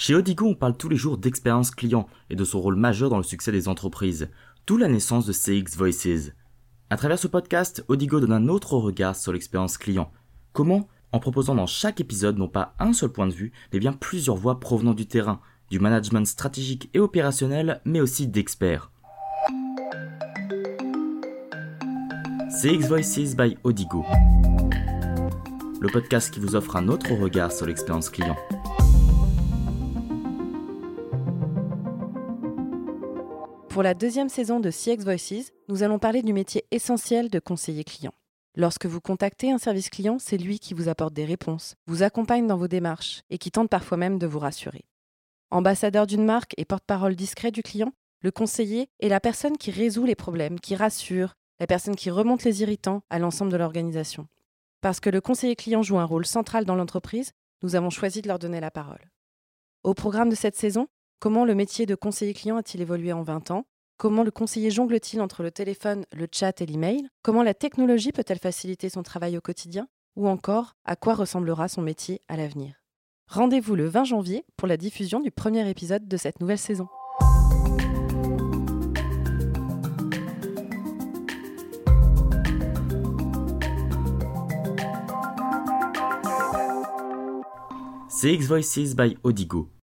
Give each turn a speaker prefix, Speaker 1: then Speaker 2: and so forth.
Speaker 1: Chez Odigo, on parle tous les jours d'expérience client et de son rôle majeur dans le succès des entreprises, d'où la naissance de CX Voices. À travers ce podcast, Odigo donne un autre regard sur l'expérience client. Comment? En proposant dans chaque épisode non pas un seul point de vue, mais bien plusieurs voix provenant du terrain, du management stratégique et opérationnel, mais aussi d'experts. CX Voices by Odigo. Le podcast qui vous offre un autre regard sur l'expérience client.
Speaker 2: Pour la deuxième saison de CX Voices, nous allons parler du métier essentiel de conseiller client. Lorsque vous contactez un service client, c'est lui qui vous apporte des réponses, vous accompagne dans vos démarches et qui tente parfois même de vous rassurer. Ambassadeur d'une marque et porte-parole discret du client, le conseiller est la personne qui résout les problèmes, qui rassure, la personne qui remonte les irritants à l'ensemble de l'organisation. Parce que le conseiller client joue un rôle central dans l'entreprise, nous avons choisi de leur donner la parole. Au programme de cette saison, Comment le métier de conseiller client a-t-il évolué en 20 ans? Comment le conseiller jongle-t-il entre le téléphone, le chat et l'email? Comment la technologie peut-elle faciliter son travail au quotidien? Ou encore, à quoi ressemblera son métier à l'avenir? Rendez-vous le 20 janvier pour la diffusion du premier épisode de cette nouvelle saison.
Speaker 1: CX Voices by Odigo